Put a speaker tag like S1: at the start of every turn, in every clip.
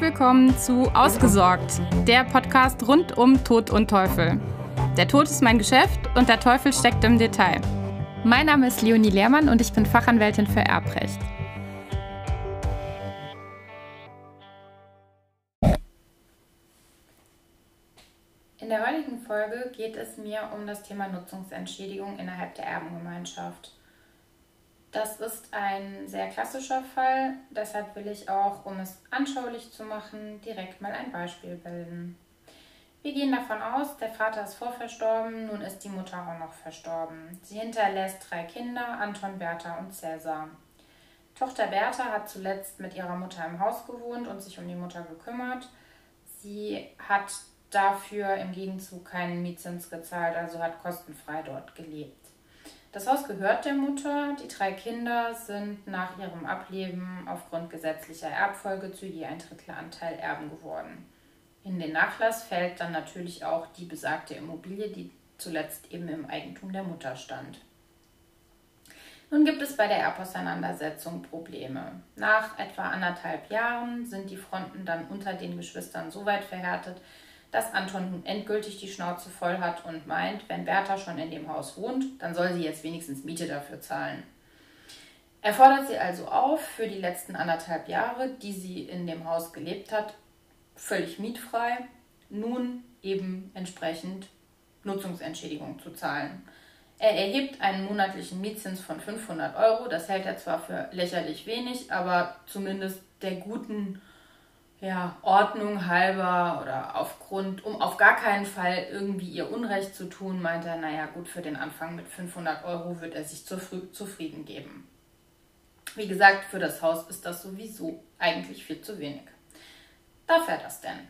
S1: Willkommen zu Ausgesorgt, der Podcast rund um Tod und Teufel. Der Tod ist mein Geschäft und der Teufel steckt im Detail. Mein Name ist Leonie Lehrmann und ich bin Fachanwältin für Erbrecht. In der heutigen Folge geht es mir um das Thema Nutzungsentschädigung innerhalb der Erbengemeinschaft. Das ist ein sehr klassischer Fall, deshalb will ich auch, um es anschaulich zu machen, direkt mal ein Beispiel bilden. Wir gehen davon aus, der Vater ist vorverstorben, nun ist die Mutter auch noch verstorben. Sie hinterlässt drei Kinder, Anton, Bertha und Cäsar. Tochter Bertha hat zuletzt mit ihrer Mutter im Haus gewohnt und sich um die Mutter gekümmert. Sie hat dafür im Gegenzug keinen Mietzins gezahlt, also hat kostenfrei dort gelebt. Das Haus gehört der Mutter. Die drei Kinder sind nach ihrem Ableben aufgrund gesetzlicher Erbfolge zu je ein Drittel Anteil Erben geworden. In den Nachlass fällt dann natürlich auch die besagte Immobilie, die zuletzt eben im Eigentum der Mutter stand. Nun gibt es bei der Erbauseinandersetzung Probleme. Nach etwa anderthalb Jahren sind die Fronten dann unter den Geschwistern so weit verhärtet, dass Anton nun endgültig die Schnauze voll hat und meint, wenn Bertha schon in dem Haus wohnt, dann soll sie jetzt wenigstens Miete dafür zahlen. Er fordert sie also auf, für die letzten anderthalb Jahre, die sie in dem Haus gelebt hat, völlig mietfrei, nun eben entsprechend Nutzungsentschädigung zu zahlen. Er erhebt einen monatlichen Mietzins von 500 Euro. Das hält er zwar für lächerlich wenig, aber zumindest der guten ja, Ordnung halber oder aufgrund, um auf gar keinen Fall irgendwie ihr Unrecht zu tun, meint er, naja gut, für den Anfang mit 500 Euro wird er sich zufrieden geben. Wie gesagt, für das Haus ist das sowieso eigentlich viel zu wenig. Darf er das denn?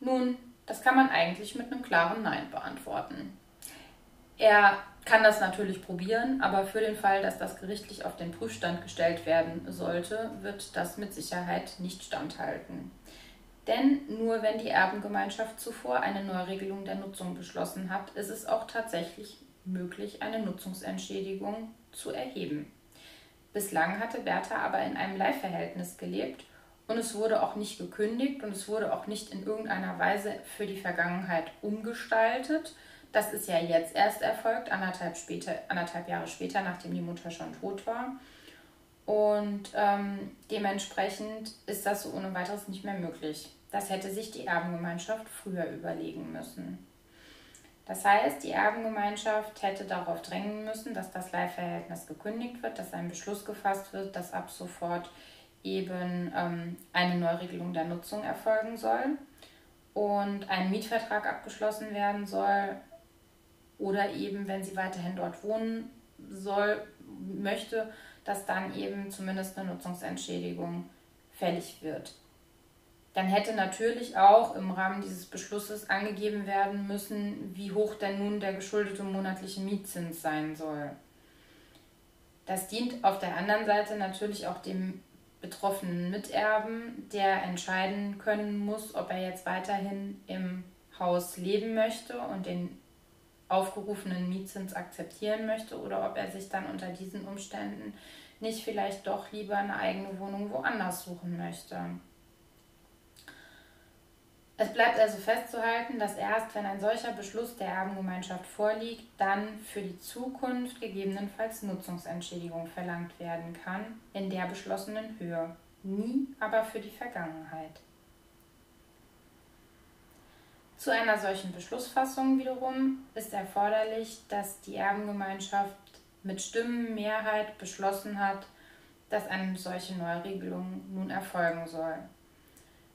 S1: Nun, das kann man eigentlich mit einem klaren Nein beantworten. Er kann das natürlich probieren, aber für den Fall, dass das gerichtlich auf den Prüfstand gestellt werden sollte, wird das mit Sicherheit nicht standhalten. Denn nur wenn die Erbengemeinschaft zuvor eine Neuregelung der Nutzung beschlossen hat, ist es auch tatsächlich möglich, eine Nutzungsentschädigung zu erheben. Bislang hatte Bertha aber in einem Leihverhältnis gelebt und es wurde auch nicht gekündigt und es wurde auch nicht in irgendeiner Weise für die Vergangenheit umgestaltet, das ist ja jetzt erst erfolgt, anderthalb, später, anderthalb Jahre später, nachdem die Mutter schon tot war. Und ähm, dementsprechend ist das so ohne weiteres nicht mehr möglich. Das hätte sich die Erbengemeinschaft früher überlegen müssen. Das heißt, die Erbengemeinschaft hätte darauf drängen müssen, dass das Leihverhältnis gekündigt wird, dass ein Beschluss gefasst wird, dass ab sofort eben ähm, eine Neuregelung der Nutzung erfolgen soll und ein Mietvertrag abgeschlossen werden soll, oder eben, wenn sie weiterhin dort wohnen soll, möchte, dass dann eben zumindest eine Nutzungsentschädigung fällig wird. Dann hätte natürlich auch im Rahmen dieses Beschlusses angegeben werden müssen, wie hoch denn nun der geschuldete monatliche Mietzins sein soll. Das dient auf der anderen Seite natürlich auch dem betroffenen Miterben, der entscheiden können muss, ob er jetzt weiterhin im Haus leben möchte und den aufgerufenen Mietzins akzeptieren möchte oder ob er sich dann unter diesen Umständen nicht vielleicht doch lieber eine eigene Wohnung woanders suchen möchte. Es bleibt also festzuhalten, dass erst wenn ein solcher Beschluss der Erbengemeinschaft vorliegt, dann für die Zukunft gegebenenfalls Nutzungsentschädigung verlangt werden kann in der beschlossenen Höhe, nie aber für die Vergangenheit. Zu einer solchen Beschlussfassung wiederum ist erforderlich, dass die Erbengemeinschaft mit Stimmenmehrheit beschlossen hat, dass eine solche Neuregelung nun erfolgen soll.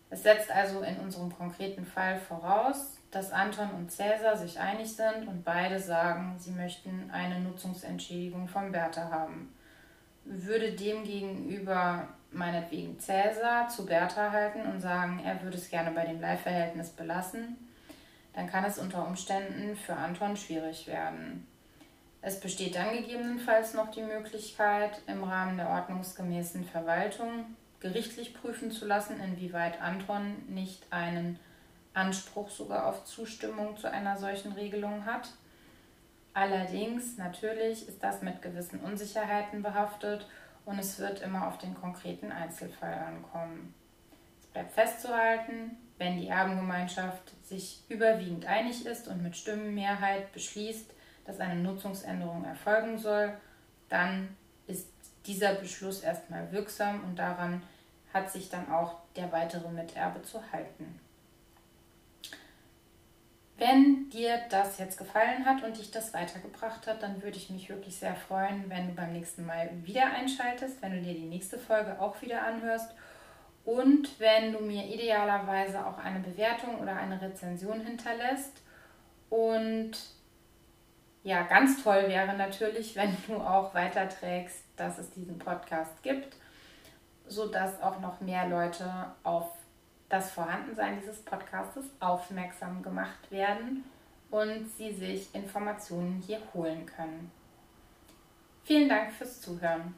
S1: Es setzt also in unserem konkreten Fall voraus, dass Anton und Cäsar sich einig sind und beide sagen, sie möchten eine Nutzungsentschädigung von Bertha haben. Würde demgegenüber meinetwegen Cäsar zu Bertha halten und sagen, er würde es gerne bei dem Leihverhältnis belassen, dann kann es unter Umständen für Anton schwierig werden. Es besteht dann gegebenenfalls noch die Möglichkeit, im Rahmen der ordnungsgemäßen Verwaltung gerichtlich prüfen zu lassen, inwieweit Anton nicht einen Anspruch sogar auf Zustimmung zu einer solchen Regelung hat. Allerdings, natürlich ist das mit gewissen Unsicherheiten behaftet und es wird immer auf den konkreten Einzelfall ankommen. bleibt festzuhalten, wenn die Erbengemeinschaft sich überwiegend einig ist und mit Stimmenmehrheit beschließt, dass eine Nutzungsänderung erfolgen soll, dann ist dieser Beschluss erstmal wirksam und daran hat sich dann auch der weitere Miterbe zu halten. Wenn dir das jetzt gefallen hat und dich das weitergebracht hat, dann würde ich mich wirklich sehr freuen, wenn du beim nächsten Mal wieder einschaltest, wenn du dir die nächste Folge auch wieder anhörst und wenn du mir idealerweise auch eine Bewertung oder eine Rezension hinterlässt. Und ja, ganz toll wäre natürlich, wenn du auch weiterträgst, dass es diesen Podcast gibt, sodass auch noch mehr Leute auf das Vorhandensein dieses Podcastes aufmerksam gemacht werden und sie sich Informationen hier holen können. Vielen Dank fürs Zuhören.